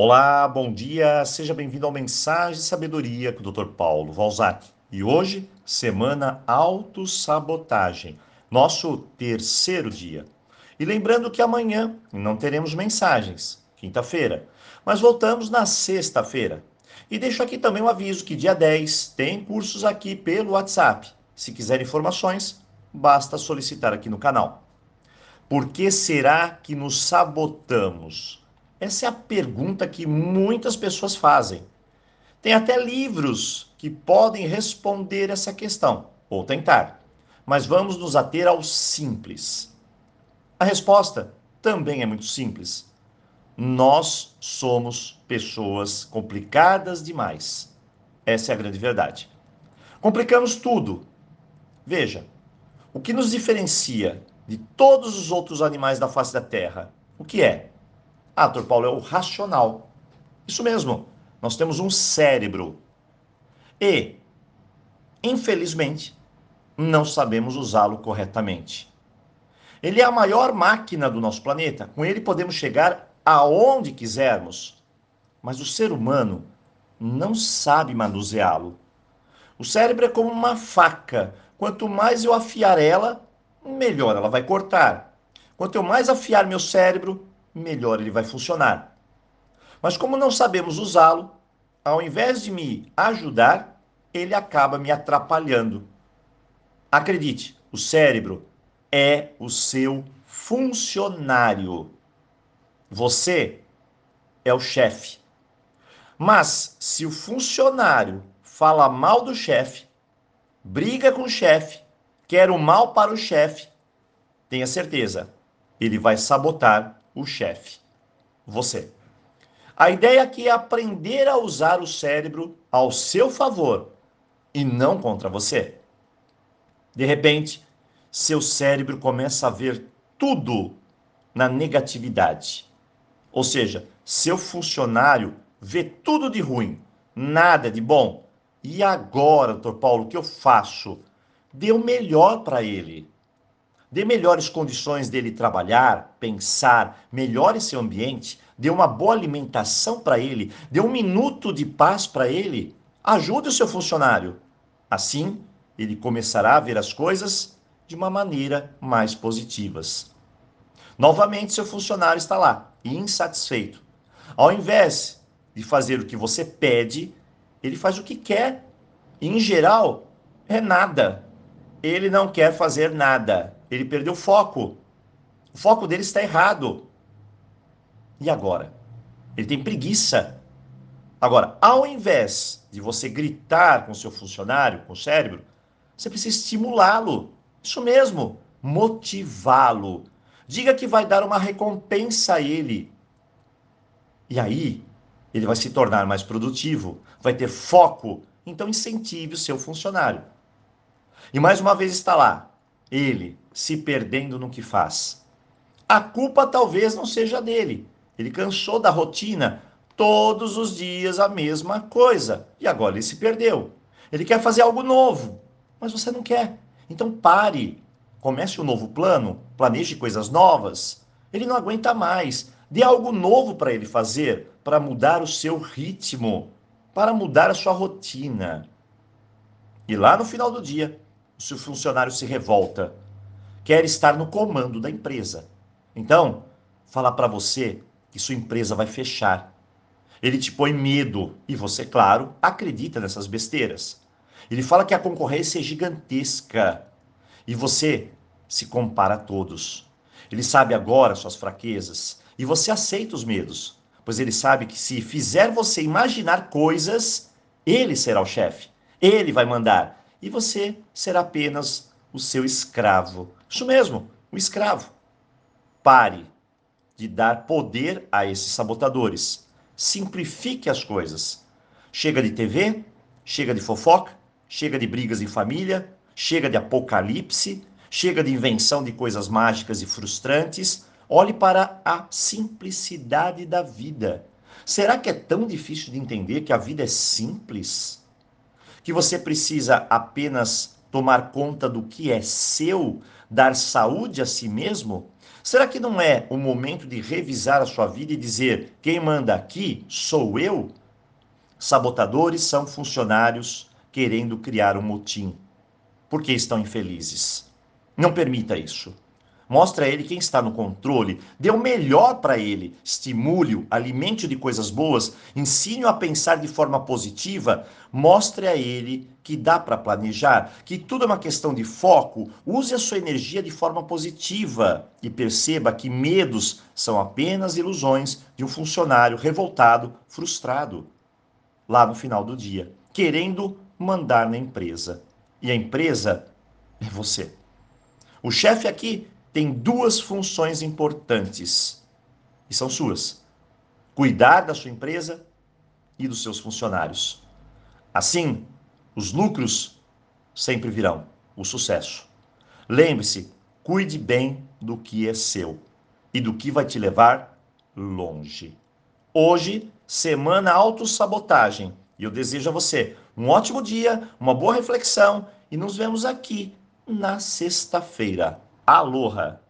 Olá, bom dia, seja bem-vindo ao Mensagem de Sabedoria com o Dr. Paulo Valzac. E hoje, semana autossabotagem, nosso terceiro dia. E lembrando que amanhã não teremos mensagens, quinta-feira, mas voltamos na sexta-feira. E deixo aqui também um aviso que dia 10 tem cursos aqui pelo WhatsApp. Se quiser informações, basta solicitar aqui no canal. Por que será que nos sabotamos? Essa é a pergunta que muitas pessoas fazem. Tem até livros que podem responder essa questão, ou tentar. Mas vamos nos ater ao simples. A resposta também é muito simples. Nós somos pessoas complicadas demais. Essa é a grande verdade. Complicamos tudo. Veja, o que nos diferencia de todos os outros animais da face da Terra, o que é? Ah, doutor Paulo, é o racional. Isso mesmo, nós temos um cérebro. E, infelizmente, não sabemos usá-lo corretamente. Ele é a maior máquina do nosso planeta. Com ele podemos chegar aonde quisermos. Mas o ser humano não sabe manuseá-lo. O cérebro é como uma faca. Quanto mais eu afiar ela, melhor ela vai cortar. Quanto eu mais afiar meu cérebro, melhor ele vai funcionar. Mas como não sabemos usá-lo, ao invés de me ajudar, ele acaba me atrapalhando. Acredite, o cérebro é o seu funcionário. Você é o chefe. Mas se o funcionário fala mal do chefe, briga com o chefe, quer o mal para o chefe, tenha certeza, ele vai sabotar o chefe, você. A ideia aqui é aprender a usar o cérebro ao seu favor e não contra você. De repente, seu cérebro começa a ver tudo na negatividade. Ou seja, seu funcionário vê tudo de ruim, nada de bom. E agora, doutor Paulo, o que eu faço? Dê o melhor para ele dê melhores condições dele trabalhar, pensar, melhore seu ambiente, dê uma boa alimentação para ele, dê um minuto de paz para ele, ajude o seu funcionário. Assim, ele começará a ver as coisas de uma maneira mais positivas. Novamente, seu funcionário está lá, insatisfeito. Ao invés de fazer o que você pede, ele faz o que quer. E, em geral, é nada. Ele não quer fazer nada. Ele perdeu o foco. O foco dele está errado. E agora? Ele tem preguiça. Agora, ao invés de você gritar com o seu funcionário, com o cérebro, você precisa estimulá-lo. Isso mesmo, motivá-lo. Diga que vai dar uma recompensa a ele. E aí, ele vai se tornar mais produtivo, vai ter foco. Então, incentive o seu funcionário. E mais uma vez está lá, ele se perdendo no que faz. A culpa talvez não seja dele. Ele cansou da rotina, todos os dias a mesma coisa, e agora ele se perdeu. Ele quer fazer algo novo, mas você não quer. Então pare, comece um novo plano, planeje coisas novas. Ele não aguenta mais. Dê algo novo para ele fazer, para mudar o seu ritmo, para mudar a sua rotina. E lá no final do dia, o seu funcionário se revolta quer estar no comando da empresa. Então, falar para você que sua empresa vai fechar. Ele te põe medo e você, claro, acredita nessas besteiras. Ele fala que a concorrência é gigantesca e você se compara a todos. Ele sabe agora suas fraquezas e você aceita os medos, pois ele sabe que se fizer você imaginar coisas, ele será o chefe, ele vai mandar e você será apenas o seu escravo. Isso mesmo, o escravo. Pare de dar poder a esses sabotadores. Simplifique as coisas. Chega de TV, chega de fofoca, chega de brigas em família, chega de apocalipse, chega de invenção de coisas mágicas e frustrantes. Olhe para a simplicidade da vida. Será que é tão difícil de entender que a vida é simples? Que você precisa apenas tomar conta do que é seu, dar saúde a si mesmo, Será que não é o momento de revisar a sua vida e dizer: quem manda aqui sou eu? Sabotadores são funcionários querendo criar um motim porque estão infelizes. Não permita isso. Mostre a ele quem está no controle, dê o melhor para ele, estimule-o, alimente-o de coisas boas, ensine-o a pensar de forma positiva, mostre a ele que dá para planejar, que tudo é uma questão de foco, use a sua energia de forma positiva e perceba que medos são apenas ilusões de um funcionário revoltado, frustrado, lá no final do dia, querendo mandar na empresa. E a empresa é você. O chefe aqui tem duas funções importantes e são suas: cuidar da sua empresa e dos seus funcionários. Assim, os lucros sempre virão, o sucesso. Lembre-se, cuide bem do que é seu e do que vai te levar longe. Hoje, semana autossabotagem. E eu desejo a você um ótimo dia, uma boa reflexão e nos vemos aqui na sexta-feira. Aloha!